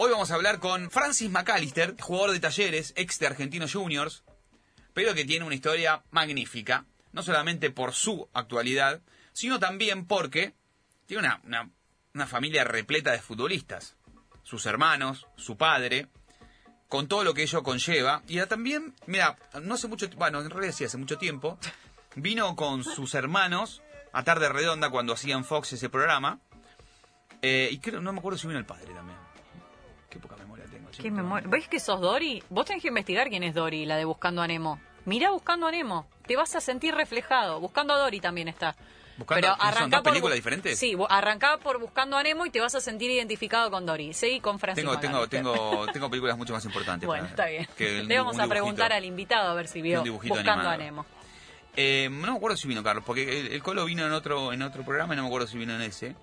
Hoy vamos a hablar con Francis McAllister, jugador de talleres, ex de Argentinos Juniors, pero que tiene una historia magnífica, no solamente por su actualidad, sino también porque tiene una, una, una familia repleta de futbolistas, sus hermanos, su padre, con todo lo que ello conlleva, y también, mira, no hace mucho, bueno, en realidad sí hace mucho tiempo, vino con sus hermanos a Tarde Redonda cuando hacían Fox ese programa, eh, y creo, no me acuerdo si vino el padre también. Qué poca memoria tengo. ¿Qué memoria? ¿Ves que sos Dory? Vos tenés que investigar quién es Dory, la de Buscando a Nemo. Mirá Buscando a Nemo. Te vas a sentir reflejado. Buscando a Dory también está. Buscando- ¿son arrancá dos por películas diferentes? Sí, arrancá por Buscando a Nemo y te vas a sentir identificado con Dory. Seguí con Francisco. Tengo, tengo, tengo, tengo películas mucho más importantes. Bueno, para- está bien. que Le vamos a preguntar al invitado a ver si vio Buscando animado. a Nemo. Eh, no me acuerdo si vino Carlos, porque el, el Colo vino en otro, en otro programa y no me acuerdo si vino en ese.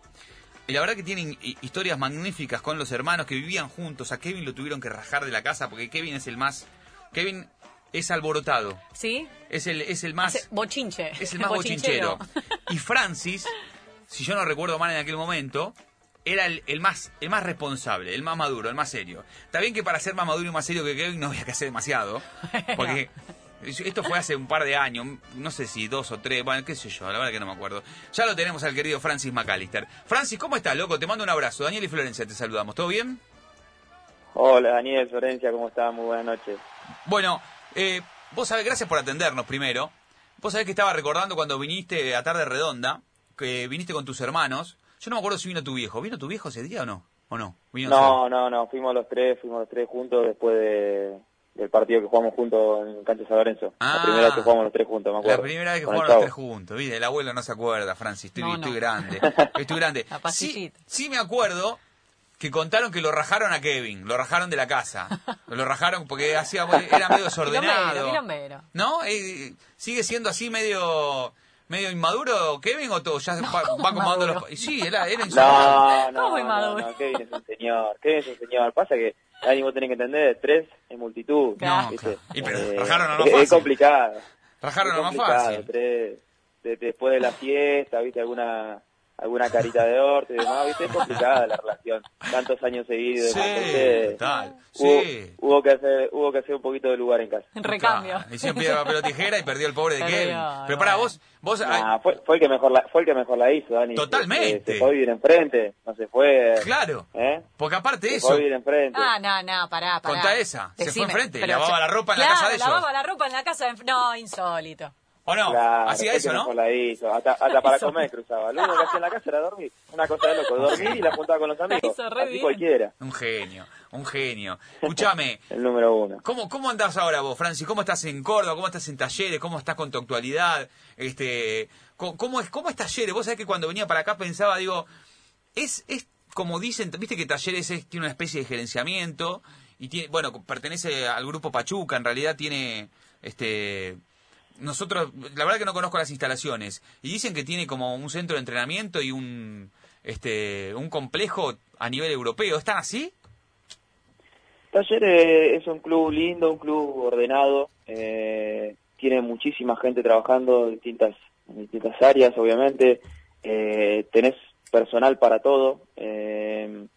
Y la verdad que tienen hi- historias magníficas con los hermanos que vivían juntos. A Kevin lo tuvieron que rajar de la casa porque Kevin es el más... Kevin es alborotado. ¿Sí? Es el, es el más... Bochinche. Es el más bochinchero. Y Francis, si yo no recuerdo mal en aquel momento, era el, el más el más responsable, el más maduro, el más serio. Está bien que para ser más maduro y más serio que Kevin no había que hacer demasiado, porque esto fue hace un par de años, no sé si dos o tres, bueno, qué sé yo, la verdad que no me acuerdo. Ya lo tenemos al querido Francis McAllister. Francis, ¿cómo estás, loco? Te mando un abrazo. Daniel y Florencia, te saludamos. ¿Todo bien? Hola Daniel, Florencia, ¿cómo estás? Muy buenas noches. Bueno, eh, vos sabés, gracias por atendernos primero. Vos sabés que estaba recordando cuando viniste a Tarde Redonda, que viniste con tus hermanos. Yo no me acuerdo si vino tu viejo. ¿Vino tu viejo ese día o no? ¿O no? Vino No, no, no, fuimos los tres, fuimos los tres juntos después de, del partido que jugamos juntos en Cancha San Lorenzo. Ah. la primera vez que jugamos los tres juntos, me acuerdo. La primera vez que jugaron los tres juntos. ¿viste? El abuelo no se acuerda, Francis. Estoy, No, no. estoy grande. Estoy grande. Sí, sí me acuerdo que contaron que lo rajaron a Kevin. Lo rajaron de la casa. Lo rajaron porque hacía, era medio desordenado. Quilombero. ¿No? Eh, ¿Sigue siendo así medio medio inmaduro Kevin o todo? Ya va, va acomodando maduro. los... Sí, era, era insoportable. No, no, ¿Cómo no, inmaduro? no, Kevin es un señor, Kevin es un señor. Pasa que, Dani, vos tenés que entender, tres es multitud. No, claro. Y pero Eh, rajaron a lo es, fácil. es complicado. Rajaron es lo más complicado, fácil. Tres, de- después de la fiesta, viste, alguna alguna carita de orto y demás, viste, es complicada la relación. Tantos años seguidos. Sí, entonces, total. Hubo, Sí. hubo que hacer hubo que hacer un poquito de lugar en casa. En recambio. Claro, Hicieron piedra, papel o tijera y perdió el pobre de Kevin. Pero para vos, vos... Ah, fue, fue el que mejor la, fue el que mejor la hizo, Dani. Totalmente. Se, se fue a vivir enfrente, no se fue. Claro. ¿eh? Porque aparte Se fue a eso, vivir enfrente. Ah, no, no, pará, pará. Contá esa. Se fue enfrente y lavaba la ropa en la Claro, casa de ellos. lavaba la ropa en la casa de... No, insólito. ¿O no? Claro, Hacía eso, ¿no? Hasta, hasta para comer cruzaba. Lo único que hacía en la casa era dormir. Una cosa de loco, dormir y la juntaba con los amigos. Así bien. cualquiera. Un genio, un genio. Escúchame, El número uno. ¿cómo, ¿cómo andás ahora vos, Francis? ¿Cómo estás en Córdoba? ¿Cómo estás en talleres? ¿Cómo estás con tu actualidad? Este, ¿cómo, cómo es, ¿Cómo es talleres? Vos sabés que cuando venía para acá pensaba, digo, es, es como dicen, viste que talleres es- tiene una especie de gerenciamiento y tiene, bueno, pertenece al grupo Pachuca, en realidad tiene, este, nosotros, la verdad que no conozco las instalaciones y dicen que tiene como un centro de entrenamiento y un, este, un complejo a nivel europeo. ¿Están así? Talleres es un club lindo, un club ordenado. eh, tiene muchísima gente trabajando en distintas, distintas áreas, obviamente. Eh, tenés personal para todo. eh,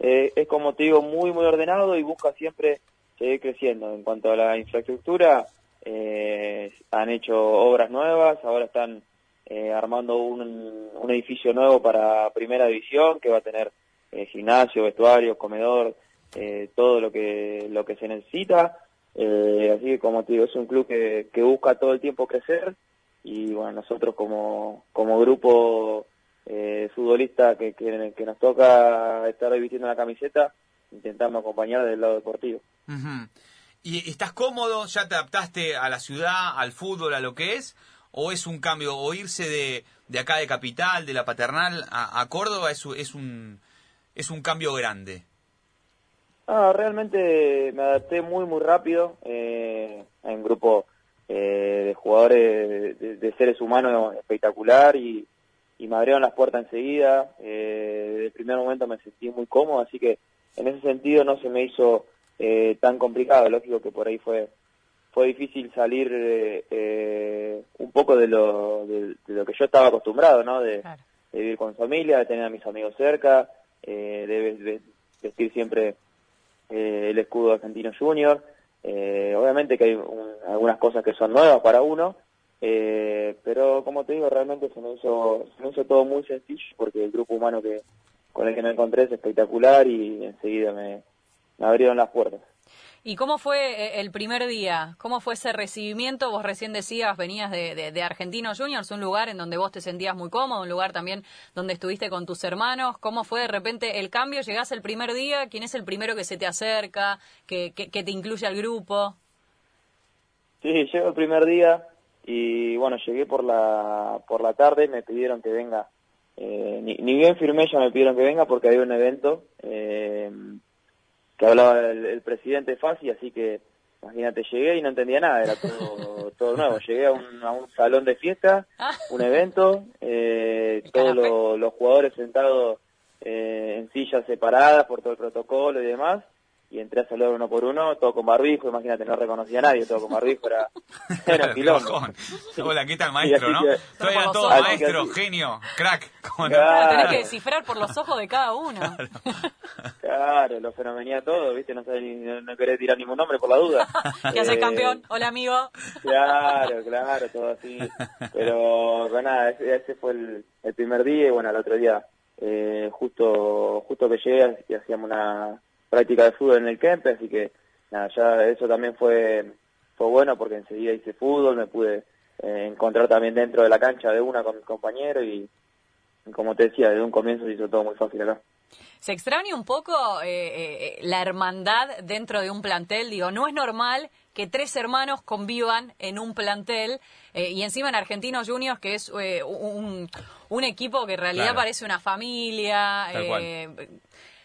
eh, es como te digo, muy, muy ordenado y busca siempre seguir creciendo. En cuanto a la infraestructura, eh, han hecho obras nuevas, ahora están eh, armando un, un edificio nuevo para primera división que va a tener eh, gimnasio, vestuario, comedor, eh, todo lo que lo que se necesita. Eh, así que como te digo, es un club que, que busca todo el tiempo crecer y bueno, nosotros como, como grupo futbolista que, que, que nos toca estar vistiendo la camiseta, intentamos acompañar del lado deportivo. ¿Y estás cómodo? ¿Ya te adaptaste a la ciudad, al fútbol, a lo que es? ¿O es un cambio? ¿O irse de, de acá de Capital, de la Paternal, a, Córdoba es, es, un, es un cambio grande? Ah, realmente me adapté muy, muy rápido eh, un grupo eh, de jugadores, de, de seres humanos espectacular y, y me abrieron las puertas enseguida. Eh, desde el primer momento me sentí muy cómodo, así que en ese sentido no se me hizo eh, tan complicado. Lógico que por ahí fue fue difícil salir eh, eh, un poco de lo, de, de lo que yo estaba acostumbrado, ¿no? De, Claro. de vivir con familia, de tener a mis amigos cerca, eh, de, vestir siempre eh, el escudo argentino junior. Eh, obviamente que hay algunas cosas que son nuevas para uno, eh, pero como te digo, realmente se me, hizo, se me hizo todo muy sencillo porque el grupo humano que con el que me encontré es espectacular y enseguida me, me abrieron las puertas. ¿Y cómo fue eh, el primer día? ¿Cómo fue ese recibimiento? Vos recién decías, venías de, de, de, Argentinos Juniors, un lugar en donde vos te sentías muy cómodo, un lugar también donde estuviste con tus hermanos. ¿Cómo fue de repente el cambio? ¿Llegás el primer día? ¿Quién es el primero que se te acerca, que, que, que te incluye al grupo? Sí, llego el primer día y bueno, llegué por la, por la tarde, me pidieron que venga. Eh, ni, ni, bien firmé, ya me pidieron que venga porque había un evento. Eh, que hablaba el, el presidente Fasi, así que imagínate, llegué y no entendía nada, era todo, todo nuevo. Llegué a un, a un salón de fiesta, un evento, eh, todos lo, los jugadores sentados eh, en sillas separadas por todo el protocolo y demás, y entré a saludar uno por uno, todo con barbijo, imagínate, no reconocía a nadie, todo con barbijo, era, era quilombo. Hola, ¿qué tal maestro, no? Que, Estoy a todo maestro, genio, crack. Como claro. Tenés que descifrar por los ojos de cada uno. Claro, claro lo fenomenía todo, viste, no, sabés, no, no querés tirar ningún nombre por la duda. ¿Qué haces, campeón? Hola, amigo. Claro, claro, todo así. Pero, bueno, nada, ese, ese fue el, el, primer día y bueno, el otro día, eh, justo, justo que llegué y hacíamos una práctica de fútbol en el Kempe, así que nada, ya eso también fue, fue bueno porque enseguida hice fútbol, me pude eh, encontrar también dentro de la cancha de una con mis compañeros y, y, como te decía, desde un comienzo se hizo todo muy fácil acá. ¿Se extraña un poco eh, eh, la hermandad dentro de un plantel? Digo, no es normal que tres hermanos convivan en un plantel eh, y encima en Argentinos Juniors, que es eh, un, un, equipo que en realidad claro. parece una familia.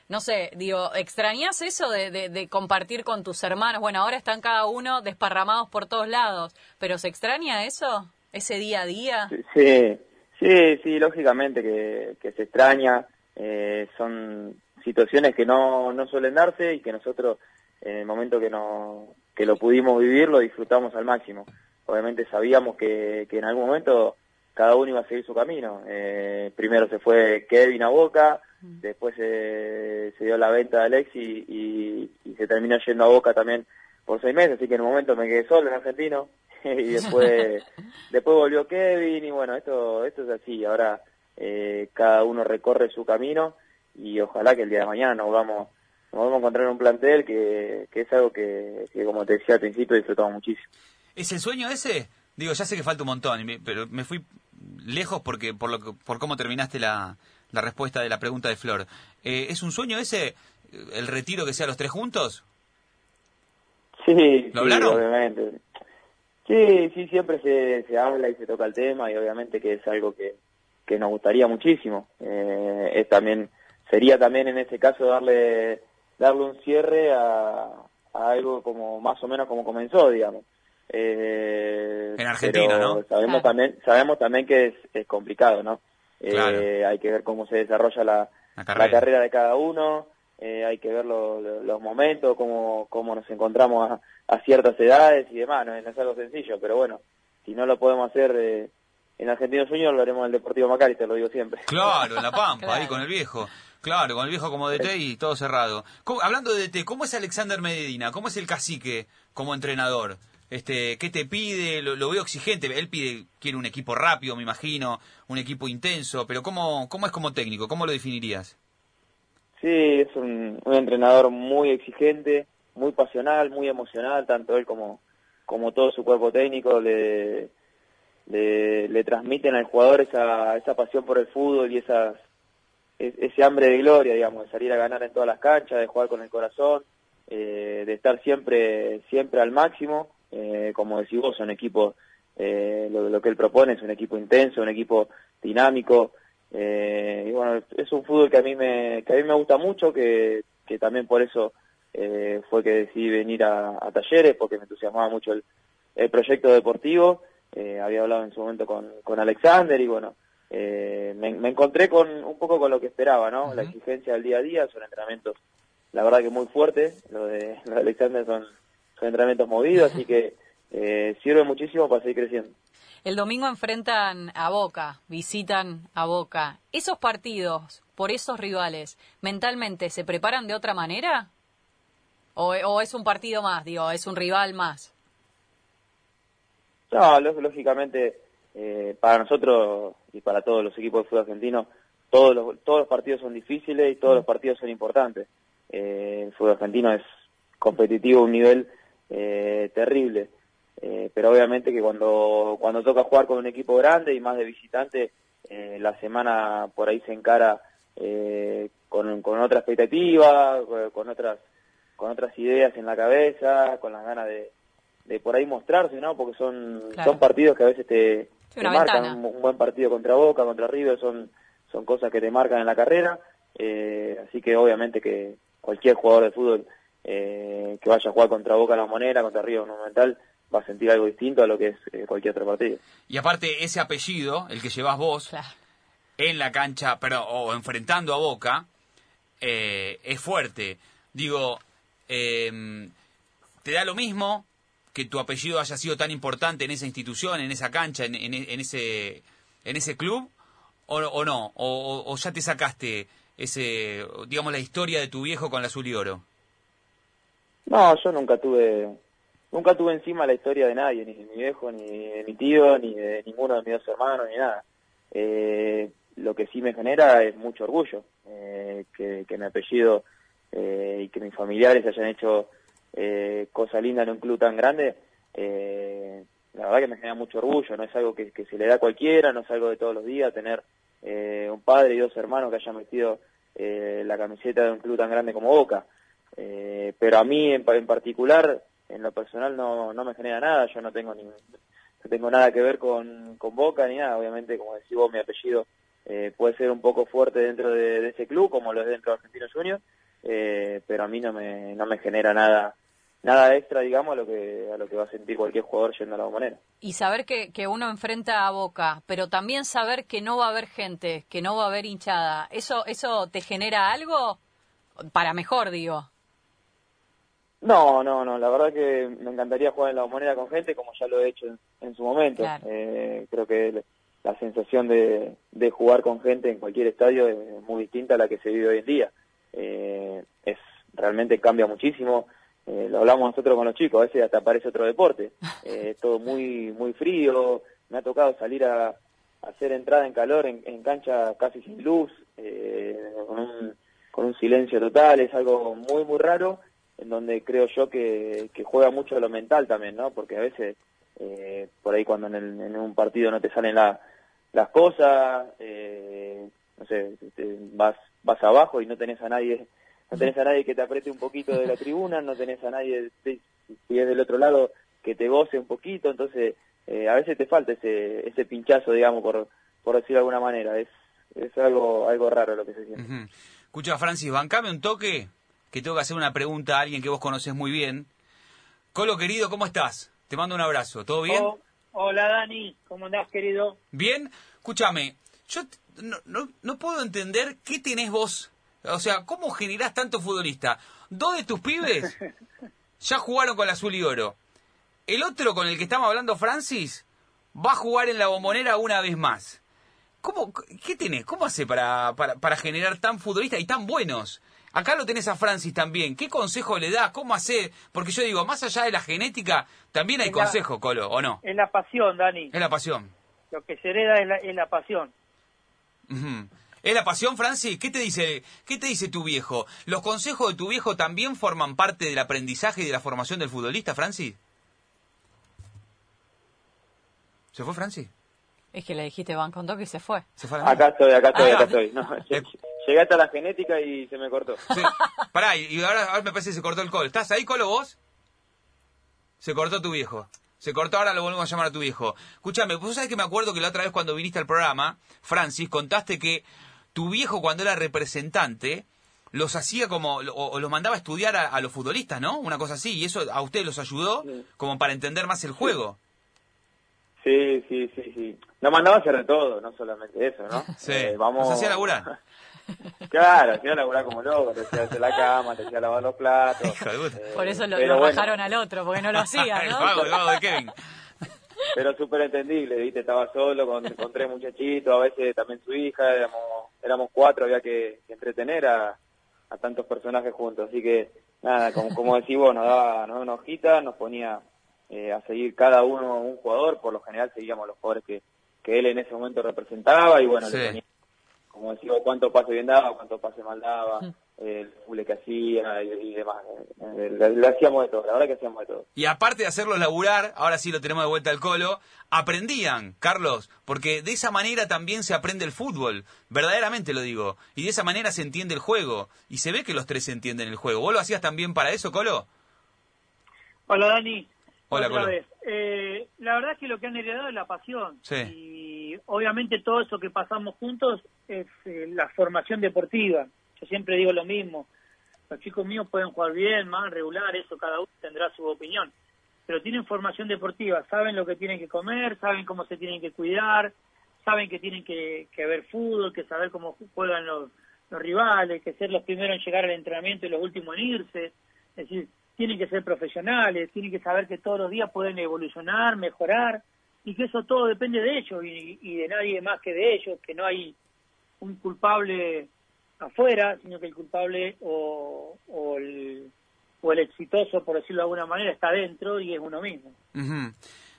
No sé, digo, ¿extrañas eso de, de, de, compartir con tus hermanos? Bueno, ahora están cada uno desparramados por todos lados, pero ¿se extraña eso? ¿Ese día a día? Sí, sí, sí, lógicamente que, que se extraña. Eh, son situaciones que no, no suelen darse y que nosotros, en el momento que, no, que lo pudimos vivir, lo disfrutamos al máximo. Obviamente sabíamos que, que en algún momento cada uno iba a seguir su camino. Eh, primero se fue Kevin a Boca, después se, se dio la venta de Alex y, y, y, se terminó yendo a Boca también por seis meses, así que en un momento me quedé solo en Argentino y después después volvió Kevin y bueno, esto esto es así, ahora eh, cada uno recorre su camino y ojalá que el día de mañana nos vamos nos vamos a encontrar en un plantel que, que es algo que, que, como te decía al principio, disfrutamos muchísimo. ¿Es el sueño ese? Digo, ya sé que falta un montón, pero me fui lejos porque por lo que, por cómo terminaste la, la respuesta de la pregunta de Flor. Eh, ¿Es un sueño ese el retiro que sea los tres juntos? Sí, ¿Lo hablaron? Sí, obviamente. Sí, sí, siempre se, se habla y se toca el tema y obviamente que es algo que, que nos gustaría muchísimo. Eh, es también sería también en ese caso darle darle un cierre a, a algo como más o menos como comenzó, digamos. Eh, en Argentina, ¿no? Sabemos también sabemos también que es, es complicado, ¿no? Claro. Eh, hay que ver cómo se desarrolla la, la, carrera. la carrera. de cada uno, eh, hay que ver lo, lo, los momentos, cómo, cómo nos encontramos a, a, ciertas edades y demás, no, no, es algo sencillo, pero bueno, si no lo podemos hacer eh, en Argentinos Juniors, lo haremos en el Deportivo Macari, te lo digo siempre. Claro, en La Pampa, claro. ahí con el viejo. Claro, con el viejo como DT y todo cerrado. ¿Cómo, hablando de DT, ¿cómo es Alexander Medina? ¿Cómo es el cacique como entrenador? Este, ¿Qué te pide? Lo, lo, veo exigente. Él pide, quiere un equipo rápido, me imagino, un equipo intenso, pero ¿cómo, cómo es como técnico? ¿Cómo lo definirías? Sí, es un, un entrenador muy exigente, muy pasional, muy emocional, tanto él como, como todo su cuerpo técnico le, le, le transmiten al jugador esa, esa pasión por el fútbol y esas, ese hambre de gloria, digamos, de salir a ganar en todas las canchas, de jugar con el corazón, eh, de estar siempre, siempre al máximo eh, como decís vos, son equipos, eh, lo, lo, que él propone es un equipo intenso, un equipo dinámico, eh, y bueno, es un fútbol que a mí me, que a mí me gusta mucho, que, que también por eso eh, fue que decidí venir a, a, talleres, porque me entusiasmaba mucho el, el proyecto deportivo, eh, había hablado en su momento con, con Alexander y bueno, eh, me, me, encontré con un poco con lo que esperaba, ¿no? Uh -huh. La exigencia del día a día, son entrenamientos, la verdad que muy fuertes, lo de, lo de Alexander son son entrenamientos movidos, así que eh, sirve muchísimo para seguir creciendo. El domingo enfrentan a Boca, visitan a Boca. ¿Esos partidos, por esos rivales, mentalmente se preparan de otra manera? O, o es un partido más, digo, es un rival más. No, lógicamente, eh, para nosotros y para todos los equipos de fútbol argentino, todos los, todos los partidos son difíciles y todos los partidos son importantes. Eh, el fútbol argentino es competitivo a un nivel eh, terrible. Eh, pero obviamente que cuando, cuando toca jugar con un equipo grande y más de visitante, eh, la semana por ahí se encara eh, con, con otra expectativa, con otras, con otras ideas en la cabeza, con las ganas de, de por ahí mostrarse, ¿no? Porque son, son partidos que a veces te, marcan un, buen partido contra Boca, contra River, son, son cosas que te marcan en la carrera, así que obviamente que cualquier jugador de fútbol que vaya a jugar contra Boca en la moneda, contra River Monumental, va a sentir algo distinto a lo que es eh, cualquier otro partido. Y aparte, ese apellido, el que llevas vos, en la cancha, pero o enfrentando a Boca, eh, es fuerte. Digo, em, ¿te da lo mismo que tu apellido haya sido tan importante en esa institución, en esa cancha, en, en, ese, en ese club? ¿O, o no? O, ¿O ya te sacaste ese, digamos, la historia de tu viejo con la azul y oro? No, yo nunca tuve nunca tuve encima la historia de nadie, ni de mi viejo, ni de mi tío, ni de ninguno de mis dos hermanos, ni nada. Eh, lo que sí me genera es mucho orgullo, eh, que, que, mi apellido eh, y que mis familiares hayan hecho eh, cosas lindas en un club tan grande. Eh, la verdad que me genera mucho orgullo, no es algo que, se le da a cualquiera, no es algo de todos los días tener eh, un padre y dos hermanos que hayan metido la camiseta de un club tan grande como Boca. Eh, pero a mí en, en particular en lo personal no, no me genera nada, yo no tengo ni, no tengo nada que ver con, con Boca ni nada, obviamente como decís vos mi apellido eh, puede ser un poco fuerte dentro de, ese club como lo es dentro de Argentino Junior, eh, pero a mí no me, no me genera nada nada extra, digamos, a lo que a lo que va a sentir cualquier jugador yendo a la bombonera. Y saber que, que uno enfrenta a Boca, pero también saber que no va a haber gente, que no va a haber hinchada, ¿eso eso te genera algo? Para mejor, digo. No, no, no, la verdad que me encantaría jugar en la moneda con gente como ya lo he hecho en, su momento. Eh, creo que la sensación de, de, jugar con gente en cualquier estadio es muy distinta a la que se vive hoy en día. Eh, es Realmente cambia muchísimo. Eh, lo hablamos nosotros con los chicos, a veces hasta parece otro deporte. Eh, todo muy muy frío. Me ha tocado salir a, hacer entrada en calor en, en cancha casi sin luz, eh, con, un, con un silencio total. Es algo muy, muy raro en donde creo yo que, que juega mucho lo mental también, ¿no? Porque a veces, eh, por ahí cuando en, el, en, un partido no te salen la, las cosas, eh, no sé, te, vas, vas abajo y no tenés a nadie, no tenés a nadie que te apriete un poquito de la tribuna, no tenés a nadie, si es del otro lado, que te goce un poquito, entonces eh, a veces te falta ese, ese pinchazo, digamos, por, por decirlo de alguna manera, es, es algo, algo raro lo que se siente. Escucha, Francis, bancame un toque que tengo que hacer una pregunta a alguien que vos conoces muy bien. Colo, querido, ¿cómo estás? Te mando un abrazo. ¿Todo bien? Oh, hola, Dani. ¿Cómo andás, querido? Bien. Escúchame, yo no, no, no, puedo entender qué tenés vos. O sea, ¿cómo generás tanto futbolista? Dos de tus pibes ya jugaron con el azul y oro. El otro con el que estamos hablando, Francis, va a jugar en la bombonera una vez más. ¿Cómo, ¿Qué tenés? ¿Cómo hace para, para, para generar tan futbolistas y tan buenos? Acá lo tenés a Francis también. ¿Qué consejo le da? ¿Cómo hace? Porque yo digo, más allá de la genética, también hay consejo, Colo, ¿o no? Es la pasión, Dani. Es la pasión. Lo que se hereda es la, es la pasión. ¿Es la pasión, Francis? ¿Qué te dice, qué te dice tu viejo? ¿Los consejos de tu viejo también forman parte del aprendizaje y de la formación del futbolista, Francis? ¿Se fue Francis? Es que le dijiste van con toque y se fue. ¿Se fue acá estoy, acá estoy, acá estoy. No, llegué hasta la genética y se me cortó. Sí. Pará, y ahora, me parece que se cortó el col. ¿Estás ahí, Colo, vos? Se cortó tu viejo. Se cortó, ahora lo volvemos a llamar a tu viejo. Escúchame, vos sabés que me acuerdo que la otra vez cuando viniste al programa, Francis, contaste que tu viejo cuando era representante los hacía como, o, los mandaba a estudiar a, los futbolistas, ¿no? Una cosa así, y eso a usted los ayudó como para entender más el juego. Sí, sí, sí, sí. Nos mandaba a hacer de todo, no solamente eso, ¿no? Sí, eh, vamos... nos hacía laburar. Claro, hacía laburar como loco, te hacía hacer la cama, te hacía lavar los platos. Eh, Por eso lo, bajaron al otro, porque no lo hacía, ¿no? el de Kevin. Pero súper entendible, ¿viste? Estaba solo con, con, tres muchachitos, a veces también su hija, éramos, éramos cuatro, había que, entretener a, a tantos personajes juntos. Así que, nada, como, como decís vos, nos daba, nos daba una hojita, nos ponía eh, a seguir cada uno un jugador, por lo general seguíamos los jugadores que, que él en ese momento representaba y bueno, Sí. le ponía, como decía, cuánto pase bien daba, cuánto pase mal daba, eh, el fule que hacía y, y demás. Eh, le, le hacíamos de todo, la verdad que hacíamos de todo. Y aparte de hacerlos laburar, ahora sí lo tenemos de vuelta al colo, aprendían, Carlos, porque de esa manera también se aprende el fútbol, verdaderamente lo digo, y de esa manera se entiende el juego, y se ve que los tres entienden el juego. ¿Vos lo hacías también para eso, Colo? Hola Dani. Hola, Otra Colo. vez. Eh, la verdad es que lo que han heredado es la pasión. Sí. Y obviamente todo eso que pasamos juntos es eh, la formación deportiva. Yo siempre digo lo mismo. Los chicos míos pueden jugar bien, mal, regular, eso cada uno tendrá su opinión. Pero tienen formación deportiva, saben lo que tienen que comer, saben cómo se tienen que cuidar, saben que tienen que, que ver fútbol, que saber cómo juegan los, los rivales, que ser los primeros en llegar al entrenamiento y los últimos en irse. Es decir, tienen que ser profesionales, tienen que saber que todos los días pueden evolucionar, mejorar, y que eso todo depende de ellos y, y de nadie más que de ellos, que no hay un culpable afuera, sino que el culpable o, o, el, o el exitoso, por decirlo de alguna manera, está dentro y es uno mismo. Ujú.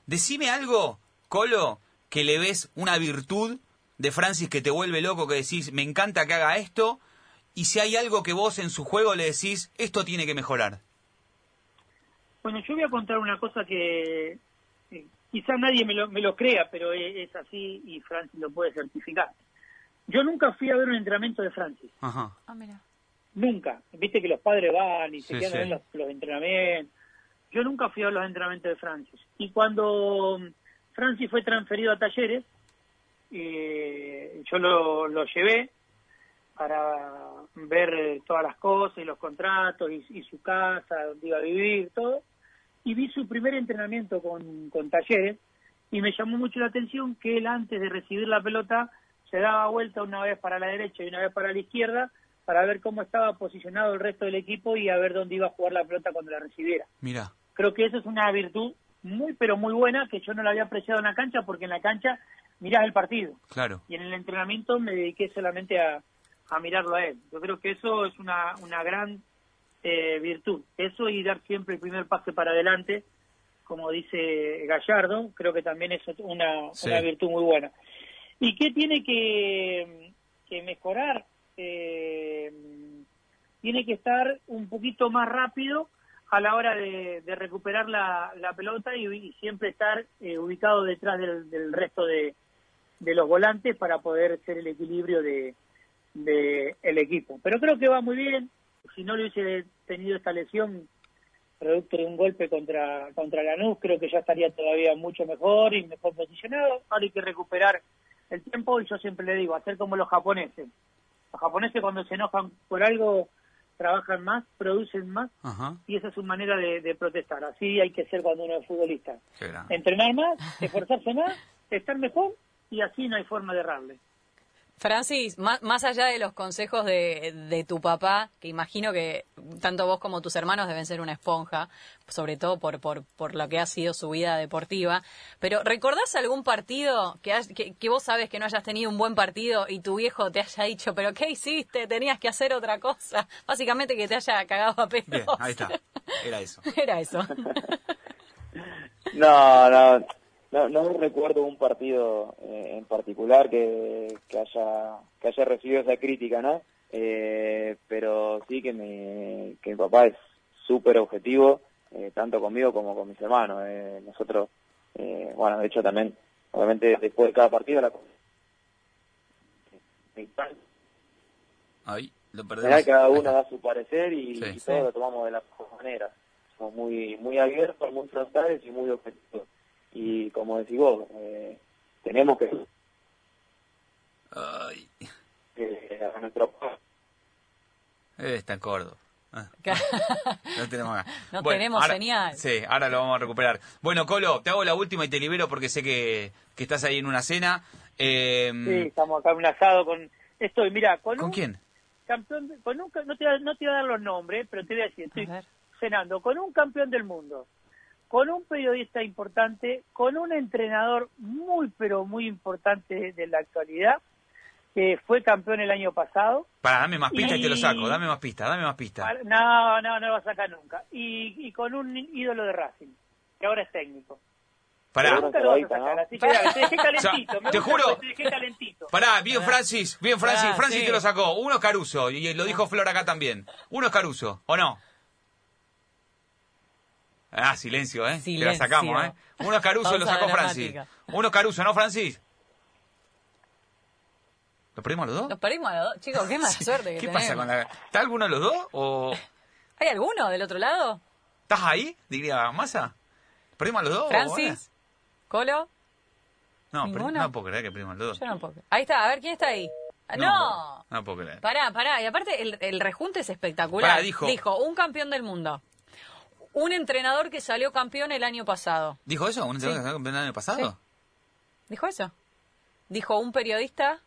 Decime algo, Colo, que le ves una virtud de Francis que te vuelve loco, que decís, me encanta que haga esto, y si hay algo que vos en su juego le decís, esto tiene que mejorar. Bueno, yo voy a contar una cosa que quizás nadie me lo, me lo crea, pero es, es así y Francis lo puede certificar. Yo nunca fui a ver un entrenamiento de Francis, Ajá. Ah, mira. nunca. Viste que los padres van y se Sí, quedan a ver sí. los, los entrenamientos. Yo nunca fui a ver los entrenamientos de Francis. Y cuando mm, Francis fue transferido a talleres, eh, yo lo, lo llevé para ver eh, todas las cosas y los contratos y, y su casa, donde iba a vivir, todo. Y vi su primer entrenamiento con, con talleres y me llamó mucho la atención que él antes de recibir la pelota se daba vuelta una vez para la derecha y una vez para la izquierda para ver cómo estaba posicionado el resto del equipo y a ver dónde iba a jugar la pelota cuando la recibiera. Mira. Creo que eso es una virtud muy pero muy buena que yo no la había apreciado en la cancha porque en la cancha mirás el partido Claro. y en el entrenamiento me dediqué solamente a, a mirarlo a él. Yo creo que eso es una, una gran eh, virtud. Eso y dar siempre el primer pase para adelante, como dice Gallardo, creo que también es una, Sí. una virtud muy buena. ¿Y qué tiene que, que mejorar? Eh, tiene que estar un poquito más rápido a la hora de, de recuperar la, la pelota y, y siempre estar eh, ubicado detrás del, del resto de, de los volantes para poder ser el equilibrio de, de el equipo. Pero creo que va muy bien. Si no le hubiese tenido esta lesión producto de un golpe contra contra Lanús, creo que ya estaría todavía mucho mejor y mejor posicionado. Ahora hay que recuperar el tiempo y yo siempre le digo, hacer como los japoneses. Los japoneses cuando se enojan por algo trabajan más, producen más Ajá. y esa es su manera de, de protestar. Así hay que ser cuando uno es futbolista. Entrenar más, esforzarse más, estar mejor y así no hay forma de errarle. Francis, más, más allá de los consejos de, de tu papá, que imagino que tanto vos como tus hermanos deben ser una esponja, sobre todo por, por, por lo que ha sido su vida deportiva, pero ¿recordás algún partido que, has- que, que vos sabes que no hayas tenido un buen partido y tu viejo te haya dicho, pero ¿qué hiciste? Tenías que hacer otra cosa. Básicamente que te haya cagado a pedos. Bien, ahí está. Era eso. Era eso. No, no, no, no recuerdo un partido eh, en particular que, que haya que haya recibido esa crítica, ¿no? Eh, pero sí que mi, que mi papá es súper objetivo, eh, tanto conmigo como con mis hermanos. Eh, nosotros, eh, bueno, de hecho también, obviamente después de cada partido, la Ahí, lo perdemos. cada uno da su parecer y, Sí. y todos lo tomamos de la mejor manera. Somos muy muy abiertos, muy frontales y muy objetivos. Y como decís vos, eh, tenemos que, Ay, que a nuestro eh, está en Córdoba. Ah, no tenemos acá. No tenemos ahora- señal. Sí, ahora lo vamos a recuperar. Bueno, Colo, te hago la última y te libero porque sé que, que estás ahí en una cena. Eh, Sí, estamos acá en un asado con... Estoy, mira, con, ¿Con un quién? campeón, de- con un, no, te, voy a- no te voy a dar los nombres, pero te voy a decir, estoy A cenando con un campeón del mundo, con un periodista importante, con un entrenador muy, pero muy importante de la actualidad que fue campeón el año pasado. Para, dame más pistas y, te lo saco. Dame más pistas, dame más pistas. No, no, no lo va a sacar nunca. Y, y con un ídolo de Racing, que ahora es técnico. Pará, vas te dejé calentito. O sea, me te juro- Te dejé calentito. pará, bien Francis, bien Francis, Ah, Francis sí. te lo sacó. Uno es Caruso, y lo dijo Flor acá también. Uno es Caruso, ¿o no? Ah, silencio, ¿eh? Te la Silencio. sacamos, ¿eh? Uno es Caruso, lo sacó Francis. dramática. Uno es Caruso, ¿no, Francis? ¿Lo perdimos a los dos? Nos perdimos a los dos. Chicos, qué mala suerte que ¿Qué tenemos. pasa con la... ¿Está alguno de los dos? ¿O ¿Hay alguno del otro lado? estás ahí? Diría Massa. ¿Perdimos a los dos? Francis, Colo, No, per- ¿Ninguno? no puedo creer que perdimos a los dos. yo no puedo. Ahí está, a ver, ¿quién está ahí? Ah, No. No puedo creer. Pará, pará. Y aparte, el, el rejunte es espectacular. Pará, dijo. un campeón del mundo. Un entrenador que salió campeón el año pasado. ¿Dijo eso? ¿Un entrenador Sí. que salió campeón el año pasado? Sí. ¿Dijo eso? Dijo un periodista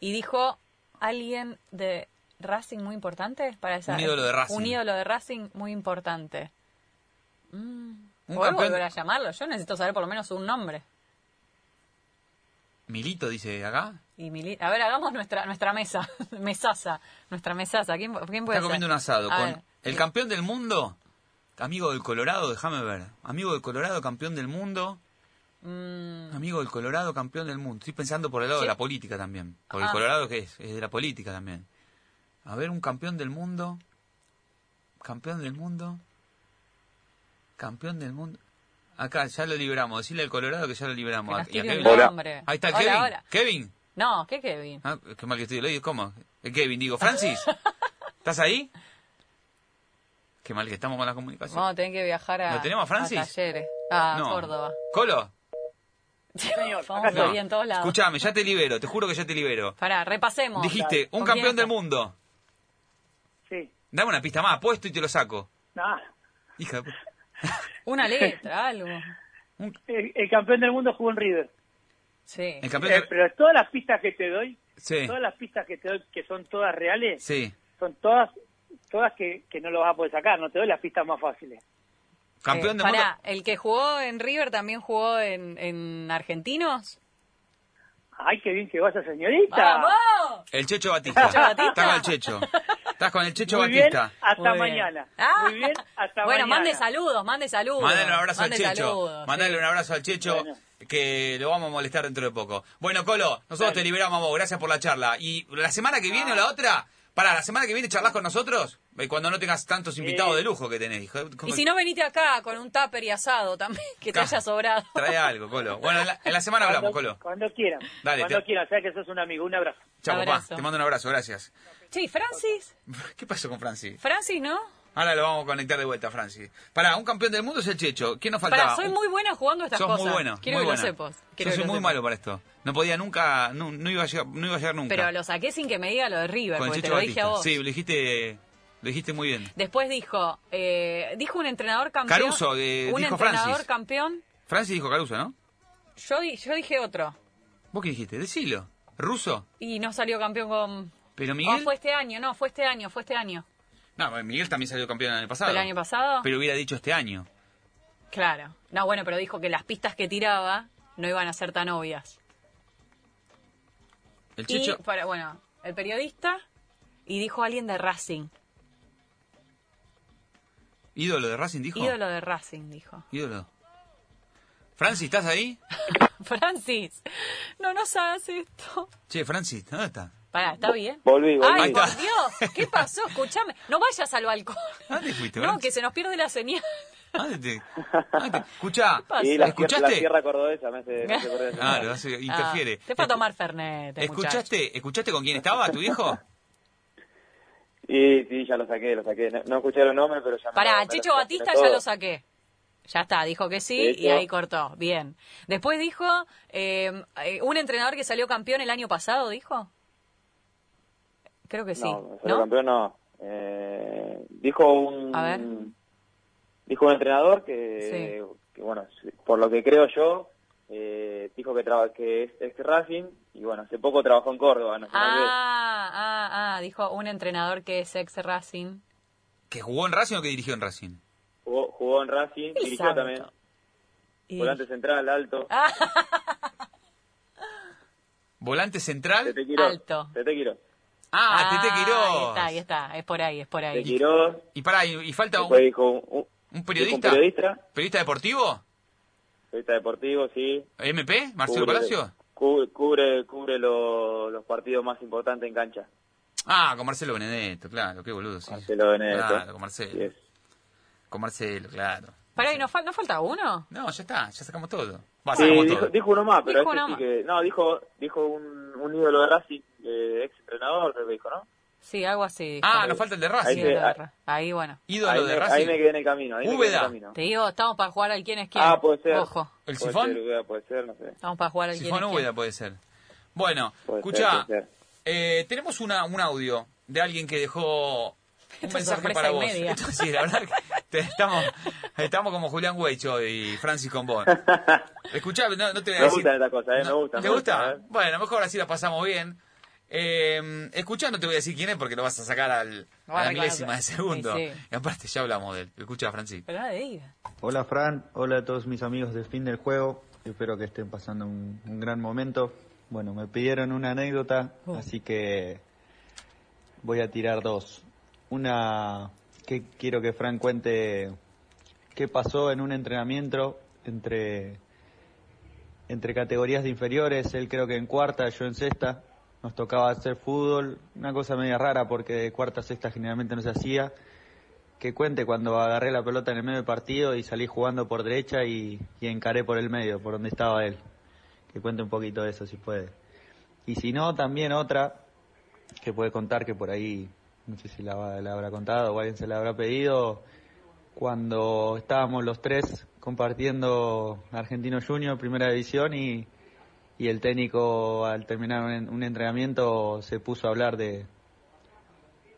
y dijo alguien de Racing muy importante para esa Un ídolo de Racing. Un ídolo de Racing muy importante. Mm. Un ¿Podés campeón- volver a llamarlo? Yo necesito saber por lo menos un nombre. Milito dice acá. Y Mili- A ver, hagamos nuestra nuestra mesa. Mesaza. Nuestra mesaza. ¿Quién, quién puede Está ser? comiendo un asado A con ver. El campeón del mundo. Amigo del Colorado, déjame ver. Amigo del Colorado, campeón del mundo. Mm, Amigo del Colorado, campeón del mundo. Estoy pensando por el lado Sí. de la política también. Porque Ah. el Colorado, ¿qué es? Es de la política también. A ver, un campeón del mundo. Campeón del mundo. Campeón del mundo. Acá, ya lo libramos. Decirle al Colorado que ya lo que Y a Kevin. Hola. nombre. Ahí está Hola, Kevin. hola. Kevin. No, ¿qué Kevin? Ah, qué mal que estoy. Lo digo, ¿Cómo? Kevin, digo. Francis. ¿Estás ahí? Qué mal que estamos con la comunicación. Vamos a tener que viajar a, ¿Lo tenemos a Francis? talleres. A No. Córdoba. ¿Colo? Señor, Vamos acá a estoy. ir en todos lados. Escuchame, ya te libero. Te juro que ya te libero. Pará, repasemos. Dijiste, un ¿Con campeón quién del mundo. Sí. Dame una pista más. Puesto y te lo saco. Nah. Hija de puta. Una letra, algo. El, el campeón del mundo jugó en River. Sí. El campeón Eh, pero todas las pistas que te doy, Sí, todas las pistas que te doy, que son todas reales, sí. son todas todas que, que no lo vas a poder sacar. No te doy las pistas más fáciles. Campeón Eh, pará, mundo. ¿el que jugó en River también jugó en, en Argentinos? Ay, qué bien que vas a señorita. ¡Vamos! El Checho Batista. ¿Checho Batista? Estás con el Checho. Estás con el Checho Muy bien, Batista. hasta Muy bien. mañana. Ah. Muy bien, hasta bueno, mañana. mande saludos, mande saludos. Mándale un abrazo Mande al Checho. saludos, Mándale sí. un abrazo al Checho. Bueno. Que lo vamos a molestar dentro de poco. Bueno, Colo, nosotros Dale. te liberamos a vos. Gracias por la charla. Y la semana que viene o la otra, para la semana que viene charlas con nosotros. eh, Cuando no tengas tantos invitados de lujo que tenés. hijo. Y si no, venite acá con un tupper y asado también, que te haya sobrado. Trae algo, Colo. Bueno, en la, en la semana hablamos, Colo. cuando quieran. Dale, cuando te- quieran. Sabes que sos un amigo. Un abrazo. Chao, papá. Te mando un abrazo, gracias. Sí, Francis. ¿Qué pasó con Francis? Francis, ¿no? Ahora lo vamos a conectar de vuelta, Francis. Para, un campeón del mundo es el Checho. ¿Quién nos faltaba? Pará, soy muy buena jugando estas Sos cosas. muy bueno. Quiero muy que buena. lo sepas. Quiero Yo que soy lo muy sepas. malo para esto. No podía nunca, no, no iba a llegar, no iba a llegar nunca. Pero lo saqué sin que me diga lo de River, con porque te lo dije a vos. Sí, lo dijiste, lo dijiste muy bien. Después dijo, eh, dijo un entrenador campeón. Caruso, eh, un dijo entrenador Francis. campeón. Francis dijo Caruso, ¿no? Yo, yo dije otro. ¿Vos qué dijiste? Decilo. ¿Ruso? Y no salió campeón con... ¿Pero Miguel? fue este año, no, fue este año, fue este año. No, Miguel también salió campeón el año pasado. ¿El año pasado? Pero hubiera dicho este año. Claro. No, bueno, pero dijo que las pistas que tiraba no iban a ser tan obvias. El Y, Checho... para, bueno, el periodista y dijo alguien de Racing. ¿Ídolo de Racing dijo? Ídolo de Racing, dijo. Ídolo. Francis, ¿estás ahí? Francis, no nos hagas esto. Che, Francis, ¿dónde estás? Pará, ¿está bien? Volví, volví. Ay, por está. Dios, ¿qué pasó? Escuchame, no vayas al balcón. ¿A dónde fuiste, No, que se nos pierde la señal. ¿A dónde te... a dónde te- Escuchá, pasa? Y la, ¿escuchaste? la cordobesa me hace, me hace hace- interfiere. Ah, te para tomar Fernet, muchacho. ¿Escuchaste, ¿Escuchaste con quién estaba tu hijo? Y sí, ya lo saqué, lo saqué. No, no escuché los nombres, pero ya me Pará, me lo- Chicho me lo Batista ya lo saqué. Ya está, dijo que sí y ahí cortó. Bien. Después dijo, eh, eh, un entrenador que salió campeón el año pasado, dijo. Creo que sí. No, salió ¿No? campeón no. Eh, dijo un... A ver. Dijo un entrenador que, que, bueno, por lo que creo yo, eh, dijo que, traba, que es ex Racing y bueno, hace poco trabajó en Córdoba, B. Ah, ah, ah, dijo un entrenador que es ex Racing. ¿Que jugó en Racing o que dirigió en Racing? Jugó, jugó en Racing, dirigió santo. también. Y- Volante central, alto. Ah, Volante central. Tete Quirós. Alto. Tete Quirós. Ah, Tete Ahí Quirós. está, ahí está, es por ahí, es por Tete ahí. Quirós. Y pará, y, y falta Después un, dijo un, un- periodista. un periodista. ¿Periodista deportivo? Periodista deportivo, sí. ¿MP? ¿Marcelo Cubre- Palacio? Cubre, cubre, cubre lo- los partidos más importantes en cancha. Ah, con Marcelo Benedetto, claro, qué boludo, sí. Marcelo Benedetto. Claro, con Marcelo. Con Marcelo, claro. Pará, ¿y no, fal- no falta uno? No, ya está, ya sacamos todo. Va, Sí, sacamos dijo, todo. dijo uno más, pero Dijo uno sí más. que... No, dijo, dijo un, un ídolo de Racing, eh, ex entrenador, creo que dijo, ¿no? Sí, algo así. Ah, nos falta el de Ahí Racing. La verdad. Ahí, bueno. Ídolo ahí, de me, Racing. ahí me quedé en el camino. Ahí me en el camino. Te digo, estamos para jugar al quién es quién. Ah, puede ser. Ojo, ¿El Puede sifón? ser, puede ser, no sé. estamos para jugar al quién es Sifón quién. Úbeda puede ser. Bueno, Puede escucha, ser, puede ser. eh, tenemos una, un audio de alguien que dejó un mensaje para vos. media. Esto sí, la verdad que te- estamos, estamos como Julián hoy y Francis Combón. Escuchá, no, no te voy a Me decir... gustan estas cosas, ¿eh? No, me gustan. ¿Te me gusta? gustan, ¿eh? Bueno, mejor así la pasamos bien. Eh, escuchá, no te voy a decir quién es porque lo vas a sacar al, a la milésima de segundo. Sí, sí. Y aparte ya hablamos de él. Escucha, Francis. No. Hola Fran, hola a todos mis amigos del fin del juego, espero que estén pasando un, un gran momento. Bueno, me pidieron una anécdota, Oh. así que voy a tirar dos. Una que quiero que Fran cuente qué pasó en un entrenamiento entre, entre categorías de inferiores, él creo que en cuarta, yo en sexta. Nos tocaba hacer fútbol, una cosa media rara porque de cuarta a sexta generalmente no se hacía que cuente cuando agarré la pelota en el medio del partido y salí jugando por derecha y, y encaré por el medio, por donde estaba él. Que cuente un poquito de eso si puede. Y si no, también otra que puede contar que por ahí, no sé si la, la habrá contado o alguien se la habrá pedido, cuando estábamos los tres compartiendo Argentino Junior, primera división, y, y el técnico al terminar un, un entrenamiento se puso a hablar de,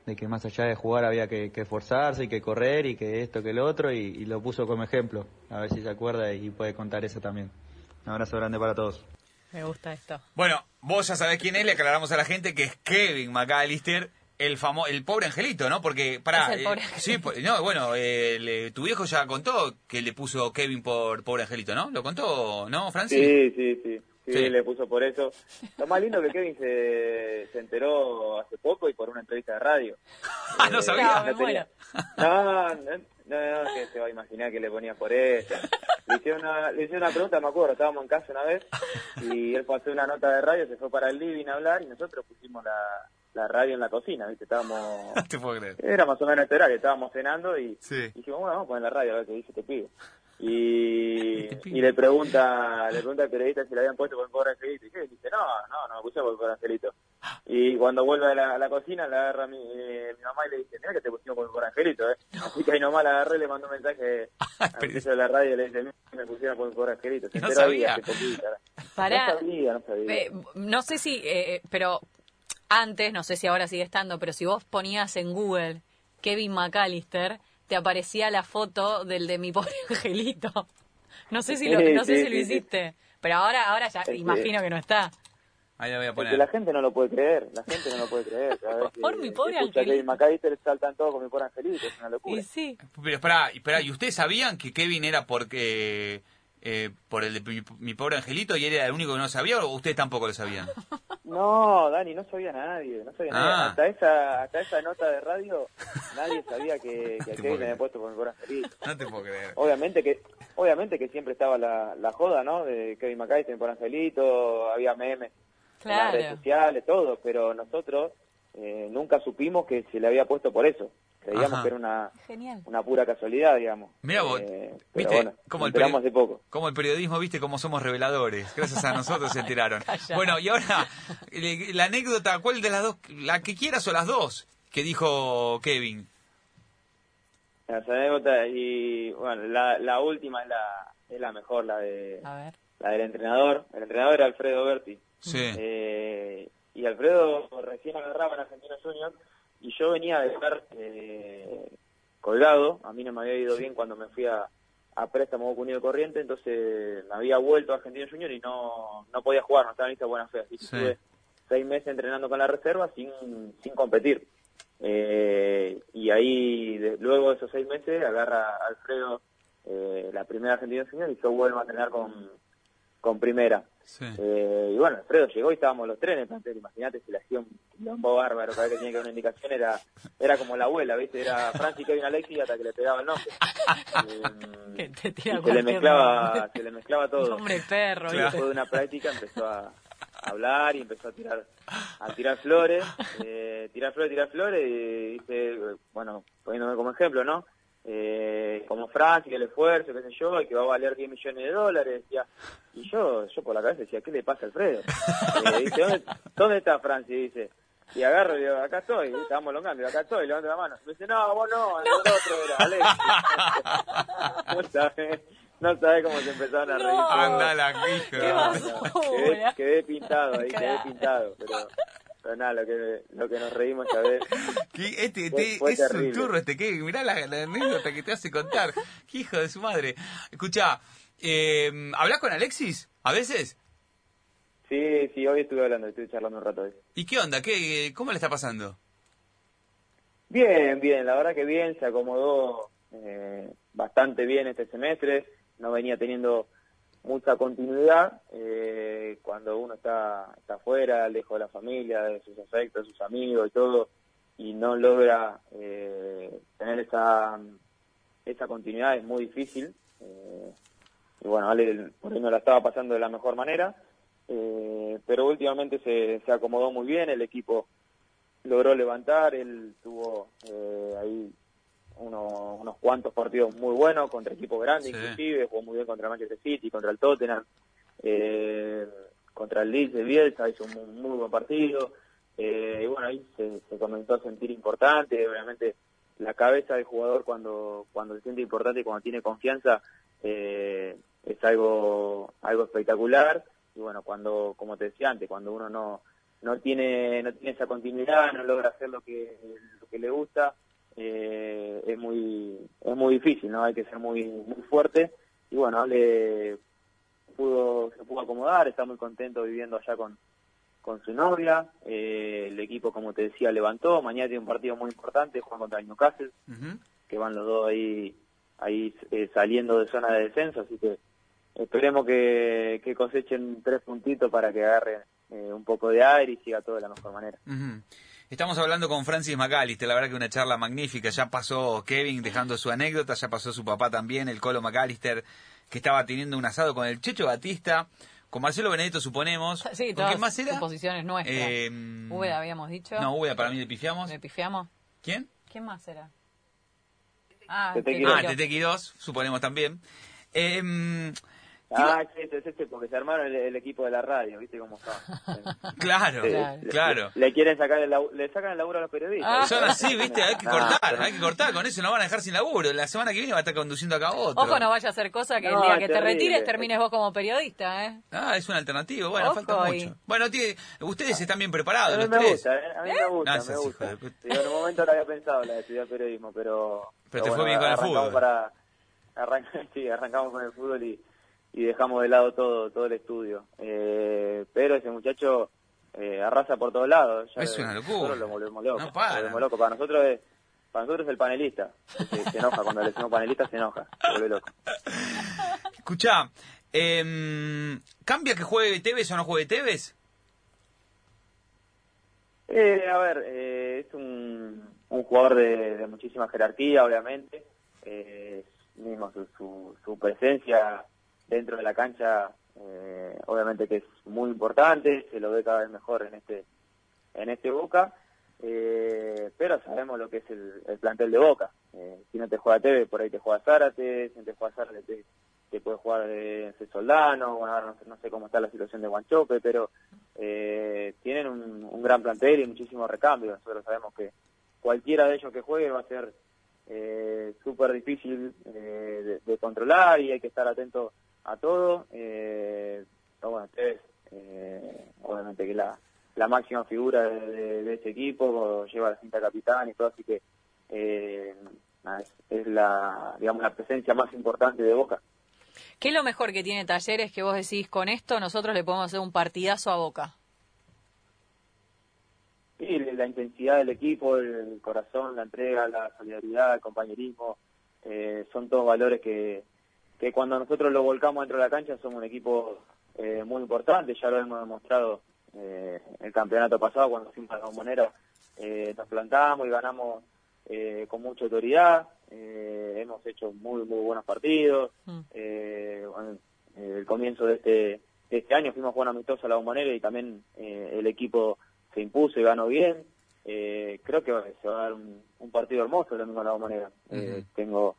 de que más allá de jugar había que, que esforzarse y que correr y que esto que lo otro y, y lo puso como ejemplo. A ver si se acuerda y puede contar eso también. Un abrazo grande para todos. Me gusta esto. Bueno, vos ya sabés quién es, le aclaramos a la gente que es Kevin McAllister, el famo el pobre angelito, ¿no? Porque, pobre eh, sí, no, bueno, eh, le- tu viejo ya contó que le puso Kevin por pobre angelito, ¿no? ¿Lo contó, no, Francis? Sí, sí, sí. Sí, Sí. le puso por eso. Lo más lindo que Kevin se, se enteró hace poco y por una entrevista de radio. Ah, no Eh, sabía. No, me muero. No, no, no, no, que se va a imaginar que le ponía por eso. Le hicieron una, le hicieron una pregunta, me acuerdo, estábamos en casa una vez y él pasó una nota de radio, se fue para el living a hablar y nosotros pusimos la, la radio en la cocina, ¿viste? Estábamos... Te puedo creer. Era más o menos este horario, estábamos cenando y Sí. dijimos, bueno, vamos a poner la radio a ver qué dice este pibe. Y, y le pregunta le pregunta al periodista si le habían puesto por el pobre angelito. Y ¿qué? dice, no, no, no me puse por el pobre angelito. Y cuando vuelve a la, a la cocina, le agarra a mi, eh, mi mamá y le dice, mira que te pusimos por el pobre angelito, ¿eh? Así que ahí nomás la agarré y le mandó un mensaje al de la radio y le dice, mira que me pusieron por el pobre angelito. Se No enteró ahí sabía. Pará. No sabía, no sabía. Eh, no sé si, eh, eh, pero antes, no sé si ahora sigue estando, pero si vos ponías en Google Kevin McAllister, te aparecía la foto del de mi pobre angelito. No sé si lo, Sí, no sé sí, si lo sí, sí. hiciste, pero ahora, ahora ya imagino que no está. Ahí la voy a Porque poner. la gente no lo puede creer, la gente no lo puede creer. Por mi pobre escucha angelito. Kevin McAllister saltan todos con mi pobre angelito, es una locura. Y sí, Pero espera, espera, ¿y ustedes sabían que Kevin era porque eh, por el de mi, mi pobre angelito y él era el único que no sabía o ustedes tampoco lo sabían? No, Dani, no sabía nadie, no sabía Ah. nadie. Hasta esa, hasta esa nota de radio, nadie sabía que, que a Te puedo Kevin le creer. había puesto por mi pobre angelito. No te puedo creer. Obviamente que, obviamente que siempre estaba la, la joda, ¿no? De Kevin McAllister por Angelito, había memes en las redes sociales, todo, pero nosotros eh, nunca supimos que se le había puesto por eso. Creíamos Ajá. que era una, Genial. una pura casualidad, digamos. Mira vos, Eh, viste, bueno, como el, hace poco. como el periodismo, viste, cómo somos reveladores. Gracias a nosotros se enteraron. Calla. Bueno, y ahora, la anécdota, ¿cuál de las dos? La que quieras o las dos, que dijo Kevin. Las anécdotas y, bueno, la, la última es la, es la mejor, la de A ver. la del entrenador. El entrenador era Alfredo Berti. Sí. Eh, y Alfredo recién agarraba en Argentino Junior y yo venía de estar eh, colgado. A mí no me había ido bien cuando me fui a, a préstamo Boca Unido Corriente, entonces me había vuelto a Argentino Junior y no, no podía jugar, no estaba lista buena fe. Así que Sí. estuve seis meses entrenando con la reserva sin, sin competir. Eh, y ahí, de- luego de esos seis meses, agarra Alfredo eh, la primera Argentina Junior y yo vuelvo a entrenar con, con primera. Sí. Eh, y bueno, Alfredo llegó y estábamos los tres en el plantel. Imagínate si le hacía un quilombo bárbaro. Cada vez que tenía que dar una indicación era era como la abuela, ¿viste? Era Francis Kevin Alexis hasta que le pegaba el nombre. Que Eh, te tira y se le mezclaba, nombre. se le mezclaba todo. Nombre perro, Y ¿viste? después de una práctica empezó a hablar y empezó a tirar a tirar flores, eh, tirar flores, tirar flores y dice, bueno, poniéndome como ejemplo, ¿no? Eh, como Francia, que el esfuerzo, qué sé yo, y que va a valer 10 millones de dólares, decía. Y yo, yo por la cabeza decía, ¿qué le pasa a Alfredo? Eh, dice, ¿dónde, ¿dónde está Francia? Y dice, y agarro y digo, acá estoy, y estábamos longando, y acá estoy, levanto la mano. Me dice, no, vos no, el otro era, Alex. no sabés, no sabés cómo se empezaron a reír. No. Anda la quedé, quedé pintado ahí, quedé pintado, pero, pero nada, lo que, lo que nos reímos vez. Que Este, Fue- este- fue es un turro este que mirá la, la anécdota que te hace contar. Qué hijo de su madre. Escucha, eh, ¿hablas con Alexis a veces? Sí, sí, hoy estuve hablando, estuve charlando un rato hoy. ¿Y qué onda? ¿Qué, ¿Cómo le está pasando? Bien, bien, la verdad que bien, se acomodó eh, bastante bien este semestre, no venía teniendo mucha continuidad eh, cuando uno está, está afuera, lejos de la familia, de sus afectos, de sus amigos y todo, y no logra eh, tener esa, esa continuidad, es muy difícil. eh, y bueno, Ale por no la estaba pasando de la mejor manera, eh, pero últimamente se, se acomodó muy bien, el equipo logró levantar, él tuvo eh, ahí uno- unos cuantos partidos muy buenos contra equipos grandes Sí. inclusive, jugó muy bien contra el Manchester City, contra el Tottenham, eh, contra el Leeds de Bielsa, hizo un muy, muy buen partido, eh, y bueno, ahí se, se comenzó a sentir importante, obviamente la cabeza del jugador cuando, cuando se siente importante y cuando tiene confianza eh, es algo, algo espectacular, y bueno, cuando, como te decía antes, cuando uno no, no tiene no tiene esa continuidad, no logra hacer lo que lo que le gusta, eh, es muy es muy difícil, ¿no? Hay que ser muy muy fuerte. Y bueno, Ale pudo se pudo acomodar, está muy contento viviendo allá con con su novia, eh, el equipo como te decía levantó, mañana tiene un partido muy importante, juegan contra el Newcastle, que van los dos ahí ahí eh, saliendo de zona de descenso, así que esperemos que, que cosechen tres puntitos para que agarren eh, un poco de aire y siga todo de la mejor manera. Estamos hablando con Francis McAllister, la verdad que una charla magnífica. Ya pasó Kevin dejando su anécdota, ya pasó su papá también, el Colo McAllister, que estaba teniendo un asado con el Checho Batista, con Marcelo Benedetto, suponemos. Sí, ¿Con todas quién más era? suposiciones nuestras. Eh, habíamos dicho. No, Úbeda para mí le pifiamos. ¿Le pifiamos? ¿Quién? ¿Quién más era? Ah, Tete Quirós. Ah, suponemos también. Eh, Ah, sí, este es este, porque se armaron el, el equipo de la radio, ¿viste cómo está? claro, Sí, Claro. le- claro. Le, le quieren sacar el, lau- le sacan el laburo a los periodistas. Ah. Son así, ¿viste? Hay que cortar, hay que cortar. Con eso no van a dejar sin laburo. La semana que viene va a estar conduciendo acá otro. Ojo, no vaya a hacer cosa que No, el día que te retires termines vos como periodista, ¿eh? Ah, es una alternativa. Bueno, Ojo falta mucho. Bueno, tiene- ustedes están bien preparados, A mí los me tres. gusta, ¿eh? A mí me gusta, No, me gusta. de en un momento lo había pensado, la de estudiar periodismo, pero... Pero te fue bien con el arrancamos fútbol. Para, sí, arrancamos con el fútbol y, y dejamos de lado todo todo el estudio. Eh, pero ese muchacho eh, arrasa por todos lados. Ya Es una locura. Nosotros lo volvemos loco. No para. Lo volvemos loco. Para nosotros es, para nosotros es el panelista. Se, se enoja cuando le decimos panelista, se enoja. Se vuelve loco. Escuchá, em, ¿cambia que juegue Tevez o no juegue Tevez? Eh, a ver, eh, es un, un jugador de, de muchísima jerarquía, obviamente. Eh, mismo su, su, su presencia dentro de la cancha, eh, obviamente que es muy importante, se lo ve cada vez mejor en este en este Boca, eh, pero sabemos lo que es el, el plantel de Boca. Eh, si no te juega Teve, por ahí te juega Zárate, si no te juega Zárate, te, puede jugar de Soldano, bueno, no, sé- cómo está la situación de Guanchope, pero eh, tienen un, un gran plantel y muchísimos recambios. Nosotros sabemos que cualquiera de ellos que juegue va a ser eh, súper difícil eh, de, de controlar y hay que estar atento a todo. Eh, bueno, Tevez, eh, obviamente que la, la máxima figura de, de- de ese equipo, lleva la cinta capitán y todo, así que eh, es la, digamos, la presencia más importante de Boca. ¿Qué es lo mejor que tiene Talleres que vos decís con esto nosotros le podemos hacer un partidazo a Boca? Sí, la intensidad del equipo, el corazón, la entrega, la solidaridad, el compañerismo, eh, son todos valores que, que cuando nosotros lo volcamos dentro de la cancha somos un equipo eh, muy importante, ya lo hemos demostrado eh, el campeonato pasado cuando fuimos a la bombonera, eh, nos plantamos y ganamos eh, con mucha autoridad, eh, hemos hecho muy muy buenos partidos, Mm. eh, bueno, eh, el comienzo de este, de este año fuimos a jugar amistoso a la bombonera y también eh, el equipo se impuso y ganó bien, eh, creo que se va a dar un, un partido hermoso el domingo a la bombonera, Eh, Ujú. tengo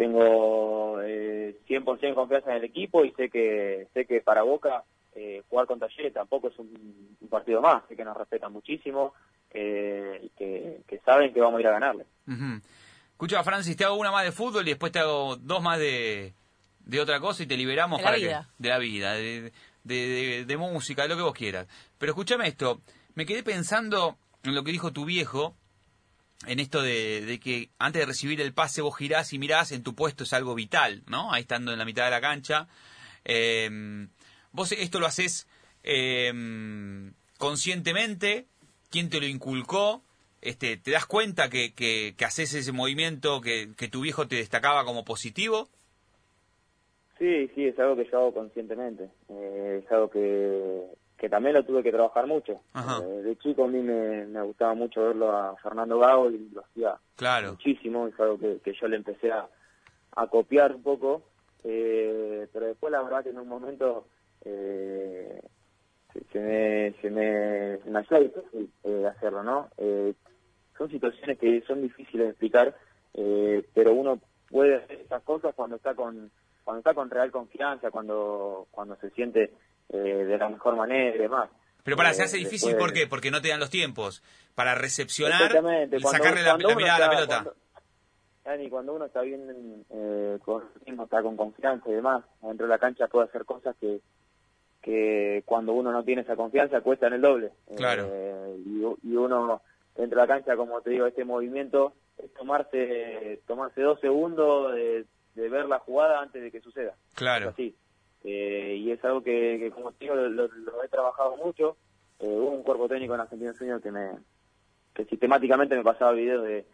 tengo eh, 100% confianza en el equipo y sé que sé que para Boca eh, jugar con Talleres tampoco es un, un partido más, sé que nos respetan muchísimo eh, y que, que saben que vamos a ir a ganarle. Ujú. Escucha, Francis, te hago una más de fútbol y después te hago dos más de, de otra cosa y te liberamos De la para vida. que de la vida, de, de, de- de música, de lo que vos quieras. Pero escúchame esto, me quedé pensando en lo que dijo tu viejo, en esto de, que antes de recibir el pase vos girás y mirás, en tu puesto es algo vital, ¿no? Ahí estando en la mitad de la cancha. Eh, vos esto lo haces eh, conscientemente, ¿quién te lo inculcó? Este, ¿Te das cuenta que, que, haces ese movimiento que, que tu viejo te destacaba como positivo? Sí, sí, es algo que yo hago conscientemente, eh, es algo que, que también lo tuve que trabajar mucho. Eh, de chico a mí me, me gustaba mucho verlo a Fernando Gago y lo hacía Claro. muchísimo, es algo que, que yo le empecé a, a copiar un poco, eh, pero después la verdad que en un momento eh, se, se me, se me, se me hacía difícil eh, hacerlo, ¿no? Eh, son situaciones que son difíciles de explicar, eh, pero uno puede hacer esas cosas cuando está con cuando está con real confianza, cuando cuando se siente eh, de la mejor manera y demás. Pero para, Eh, se hace difícil, después- ¿por qué? Porque no te dan los tiempos. Para recepcionar, y cuando- sacarle la, cuando la uno mirada a la pelota. cuando- Dani, cuando uno está bien eh, con está con confianza y demás, dentro de la cancha puede hacer cosas que, que cuando uno no tiene esa confianza cuestan el doble. Claro. Eh, y, y uno dentro de la cancha, como te digo, este movimiento es tomarse, tomarse dos segundos de, de ver la jugada antes de que suceda. Claro. Así. Eh, y es algo que, que, como te digo, lo, lo- lo he trabajado mucho. Eh, hubo un cuerpo técnico en Argentina Junior que me que sistemáticamente me pasaba videos de,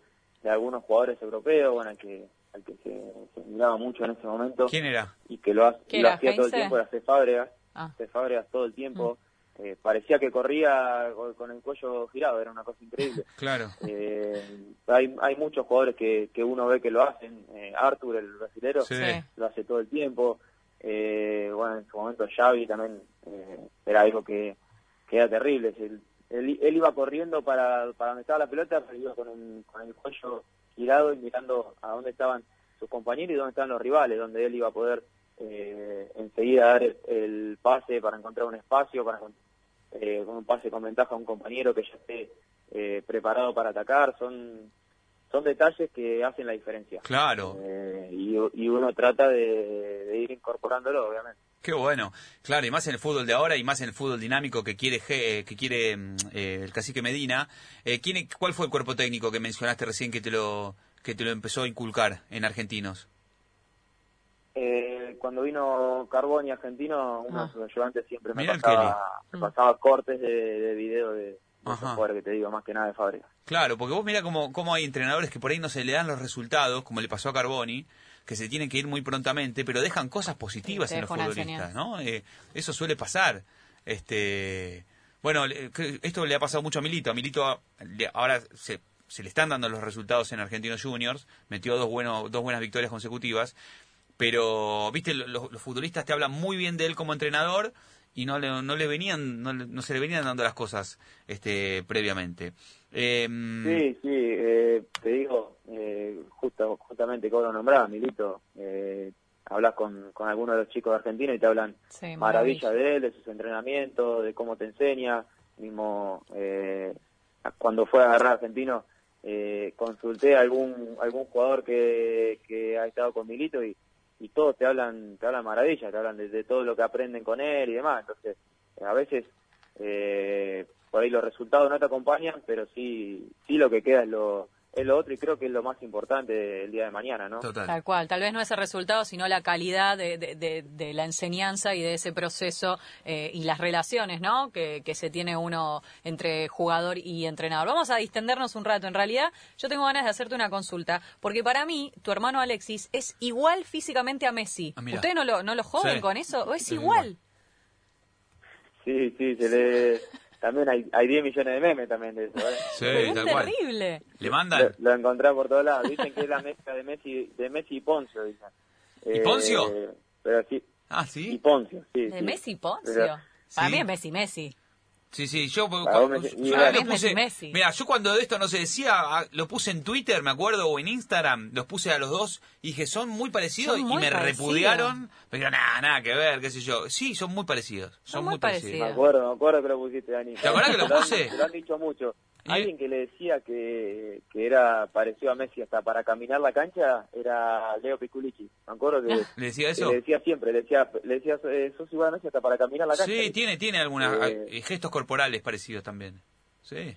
de algunos jugadores europeos, bueno, al que, al que se, se miraba mucho en ese momento ¿Quién era? y que lo, ha- ¿Quién lo era, hacía todo el tiempo, era C. Fábregas, Ah. C. Fábregas todo el tiempo. Eh, parecía que corría con, el cuello girado, era una cosa increíble. Claro. Eh, hay, hay muchos jugadores que, que uno ve que lo hacen. Eh, Arthur, el brasilero. Sí. lo hace todo el tiempo. Eh, bueno, en su momento Xavi también eh, era algo que, que era terrible. Él, él, él iba corriendo para, para donde estaba la pelota, pero iba con, el cuello girado y mirando a dónde estaban sus compañeros y dónde estaban los rivales, donde él iba a poder eh, enseguida dar el, pase para encontrar un espacio, para eh, un pase con ventaja a un compañero que ya esté eh, preparado para atacar. Son son detalles que hacen la diferencia. Claro. Eh, y, y uno trata de, de ir incorporándolo, obviamente. Qué bueno, claro, y más en el fútbol de ahora y más en el fútbol dinámico que quiere eh, que quiere mm, eh, el cacique Medina. Eh, ¿quién, ¿Cuál fue el cuerpo técnico que mencionaste recién que te lo que te lo empezó a inculcar en argentinos? Eh, cuando vino Carboni argentino, uno Ah. de sus ayudantes siempre me Mirá pasaba, pasaba cortes de, de video de, jugadores que te digo, más que nada de fábrica. Claro, porque vos mira cómo, cómo hay entrenadores que por ahí no se le dan los resultados, como le pasó a Carboni, que se tienen que ir muy prontamente, pero dejan cosas positivas Sí, en los futbolistas. ¿no? Eh, eso suele pasar. Este, bueno, esto le ha pasado mucho a Milito. A Milito a- le- ahora se, se le están dando los resultados en Argentinos Juniors, metió dos, buenos, dos buenas victorias consecutivas, pero, viste, lo- los, los futbolistas te hablan muy bien de él como entrenador y no le, no le venían, no, le- no se le venían dando las cosas este, previamente. Em, Sí, sí, eh, te digo, eh, justo, justamente como lo nombraba, Milito, eh, hablas con, con algunos de los chicos de Argentina y te hablan Sí, maravilla de él, de sus entrenamientos, de cómo te enseña, mismo eh, cuando fue a agarrar argentino, eh, consulté a algún algún jugador que, que ha estado con Milito y, y todos te hablan te hablan maravilla, te hablan de, de todo lo que aprenden con él y demás, entonces a veces eh, por ahí los resultados no te acompañan, pero sí sí lo que queda es lo es lo otro y creo que es lo más importante el día de mañana, ¿no? Total. Tal cual, tal vez no es el resultado, sino la calidad de, de- de- de la enseñanza y de ese proceso eh, y las relaciones ¿no? que, que se tiene uno entre jugador y entrenador. Vamos a distendernos un rato. En realidad, yo tengo ganas de hacerte una consulta, porque para mí, tu hermano Alexis es igual físicamente a Messi. Ah. ¿Ustedes no lo, no lo joden Sí. con eso? ¿O es Es igual? igual. Sí, sí, se le... También hay, hay 10 millones de memes también de eso, ¿eh? Sí, es tal cual. terrible. Le Lo, mandan. lo encontré por todos lados. Dicen que es la mezcla de Messi, de Messi y Poncio, dicen. ¿Y Poncio? Eh, pero sí, Ah, y sí. Poncio, sí. De sí. Messi Poncio. Pero- Para Sí. mí es Messi Messi. Sí, sí, yo, puse, Messi, mira, cuando de esto no se decía, ah, lo puse en Twitter, me acuerdo, o en Instagram, los puse a los dos y dije, son muy parecidos Son y me parecidos. repudiaron, pero nada, nada que ver, qué sé yo. Sí, son muy parecidos, son, Son muy, muy parecidos. Me parecidos. acuerdo, me acuerdo que lo pusiste, Dani. ¿Te acordás que lo han- puse? Te lo han dicho mucho. Alguien que le decía que, que era parecido a Messi hasta para caminar la cancha era Leo Piculici. Me acuerdo que, ¿Le decía eso? le decía siempre, le decía, le decía eh, sos igual a Messi hasta para caminar la cancha. Sí, tiene, tiene algunos Eh, gestos corporales parecidos también. Sí.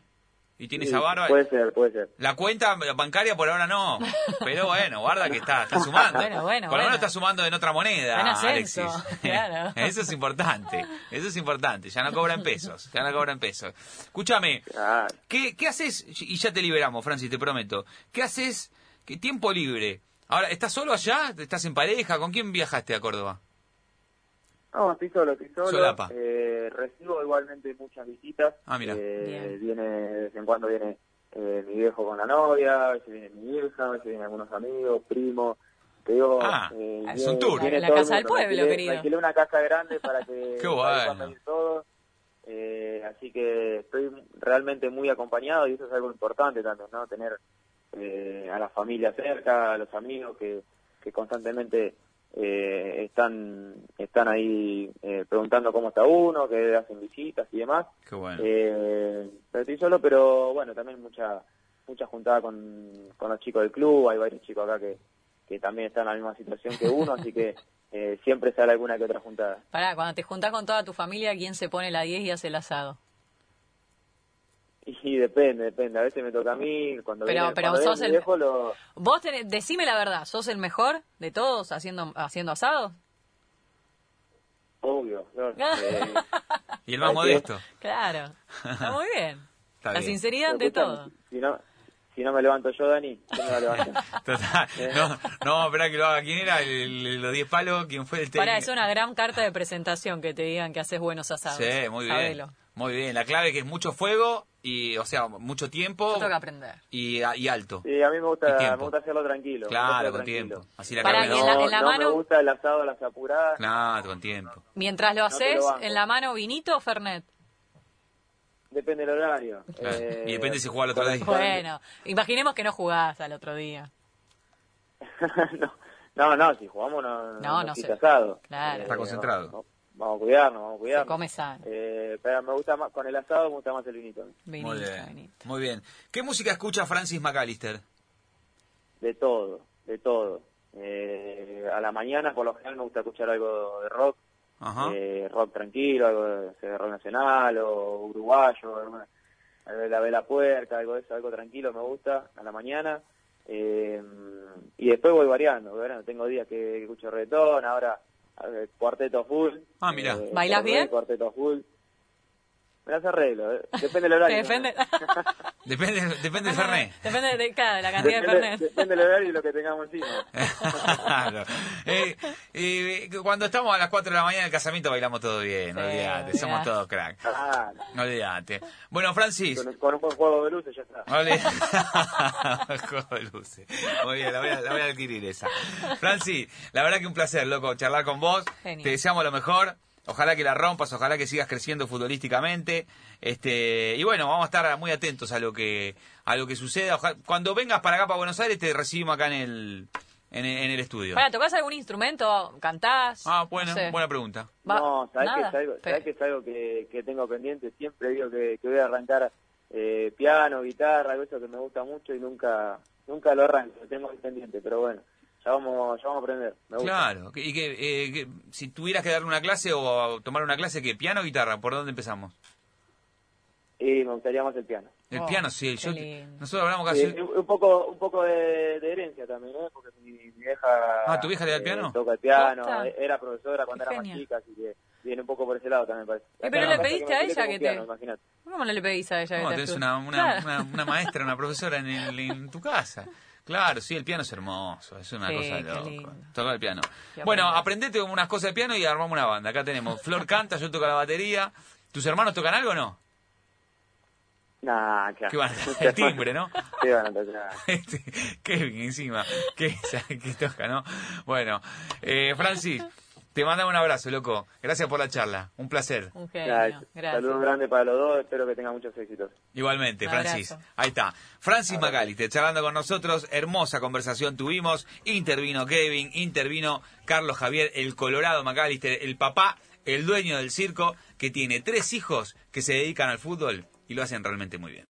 Y tiene Sí, esa barba. Puede ser, puede ser. La cuenta bancaria por ahora no, pero bueno, guarda que está, está sumando. Bueno, bueno, por lo menos está sumando en otra moneda, Alexis. claro. Eso es importante, eso es importante. Ya no cobra en pesos, ya no cobra en pesos. Escúchame, Ah, ¿qué, ¿qué haces? Y ya te liberamos, Francis, te prometo. ¿Qué haces? ¿Qué tiempo libre? Ahora, ¿estás solo allá? ¿Estás en pareja? ¿Con quién viajaste a Córdoba? No, estoy solo, estoy solo. Solapa. Eh, recibo igualmente muchas visitas. Ah, mira. Eh, viene, de vez en cuando viene eh, mi viejo con la novia, a veces viene mi hija, a veces vienen algunos amigos, primos. Te digo, Ah, eh, es un tour. viene La todo el casa del pueblo, alquilé- querido. alquilé una casa grande para que, Qué bueno. todos. Eh, así que estoy realmente muy acompañado y eso es algo importante también, ¿no? Tener eh, a la familia cerca, a los amigos que, que constantemente eh, están están ahí eh, preguntando cómo está uno, que hacen visitas y demás. Qué bueno. Eh, pero estoy solo, pero bueno, también mucha mucha juntada con, con los chicos del club, hay varios chicos acá que, que también están en la misma situación que uno, así que eh, siempre sale alguna que otra juntada. Pará, cuando te juntás con toda tu familia, ¿quién se pone la 10 y hace el asado? Y depende, depende, a veces me toca a mí, cuando Pero- viene, pero cuando viene sos el- viejo lo... Vos tenés- decime la verdad, ¿sos el mejor de todos haciendo, haciendo asados? Obvio, ¿no? Eh, y el más que- modesto. Claro, está muy bien. Está la bien. sinceridad ante todo. Si no, si no me levanto yo, Dani, ¿quién me? Total. No, no vamos a esperar que lo haga. ¿Quién era? El, el- los 10 palos? ¿Quién fue el técnico? Para, es una gran carta de presentación que te digan que haces buenos asados. Sí, muy bien. Sabelo. Muy bien. La clave es que es mucho fuego y, o sea, mucho tiempo Yo tengo que aprender. y, y alto. Sí, a mí me Y gusta, me gusta hacerlo tranquilo. Claro, hacerlo con tranquilo. tiempo. Así la carne y no- en la- en la no mano- me gusta el asado a las apuradas. Claro, con tiempo. Mientras lo No haces, en la mano vinito o Fernet. Depende del horario. Claro. Eh, Y depende si juega el otro día. Bueno, imaginemos que no jugás al otro día. no, no, no, si jugamos no, No, no quita asado. Claro. Está concentrado. Vamos, a cuidarnos, vamos a Se cuidarnos. come sano. Eh, pero me gusta más, con el asado me gusta más el vinito. Vinito, Muy bien. vinito. Muy bien. ¿Qué música escucha Francis McAllister? De todo, de todo. Eh, a la mañana por lo general me gusta escuchar algo de rock, Ajá. eh, rock tranquilo, algo de, de rock nacional o uruguayo, alguna- algo de la vela puerca, algo de eso, algo tranquilo me gusta a la mañana. Eh, y después voy variando, voy variando. tengo días que, que escucho reggaetón, ahora cuarteto full. Ah, mirá. Eh, ¿Bailás Fernet, bien? Cuarteto full. Me las arreglo, eh. depende del horario. defende. Depende, depende del Fernet. Depende de, claro, de la cantidad de Depende, Fernet. depende del horario y lo que tengamos encima. Claro. Eh, eh, cuando estamos a las 4 de la mañana en el casamiento bailamos todo bien, Sí, olvídate, somos olvidate. todos crack. Ah, Olvídate. Bueno, Francis. con, con un buen juego de luces ya está. Vale. Juego de luces. Muy bien, la voy, a, la voy a adquirir esa. Francis, la verdad que un placer, loco, charlar con vos. Genial. Te deseamos lo mejor. Ojalá que la rompas, ojalá que sigas creciendo futbolísticamente. Este, y bueno, vamos a estar muy atentos a lo que a lo que suceda. Ojalá- cuando vengas para acá para Buenos Aires te recibimos acá en el en, el- en el estudio. Para, ¿tocás algún instrumento? ¿Cantás? Ah, bueno, No sé. buena pregunta. Va- no, ¿sabés que nada. es algo, sabés que, es algo que, que tengo pendiente? Siempre digo que, que voy a arrancar eh, piano, guitarra, algo eso que me gusta mucho y nunca nunca lo arranco, lo tengo ahí pendiente, pero bueno, ya vamos, ya vamos a aprender. Me gusta. Claro, que- y que, eh, que si tuvieras que darle una clase o tomar una clase, que piano o guitarra? ¿Por dónde empezamos? Y me gustaría más el piano. El Oh, piano, sí. qué Yo, nosotros hablamos casi... Un poco un poco de, de herencia también, ¿eh? Porque mi, mi vieja... Ah, ¿tu vieja le da el eh, piano? toca el piano, eh, era profesora cuando Qué era más chica, así que viene un poco por ese lado también, parece. pero le pediste a ella que piano, te- imagínate. ¿Cómo no le pedís a ella que No, te tenés una, una, Claro. una, una maestra, una profesora en, el- en tu casa. Claro, sí, el piano es hermoso, es una Sí, cosa de loco. Tocar el piano. Bueno, aprendete unas cosas de piano y armamos una banda. Acá tenemos Flor canta, yo toco la batería. ¿Tus hermanos tocan algo o no? Nah, claro. ¿Qué van a tocar? El timbre, ¿no? ¿Qué van a tocar? Este, Kevin encima, que, que toca, ¿no? Bueno, eh, Francis, te mandamos un abrazo, loco. Gracias por la charla, un placer. Un genio, gracias. Saludos grandes para los dos, espero que tengan muchos éxitos. Igualmente, Un Francis. abrazo. Ahí está. Francis McAllister charlando con nosotros. Hermosa conversación tuvimos. Intervino Kevin, intervino Carlos Javier, el Colorado McAllister, el papá, el dueño del circo, que tiene tres hijos que se dedican al fútbol y lo hacen realmente muy bien.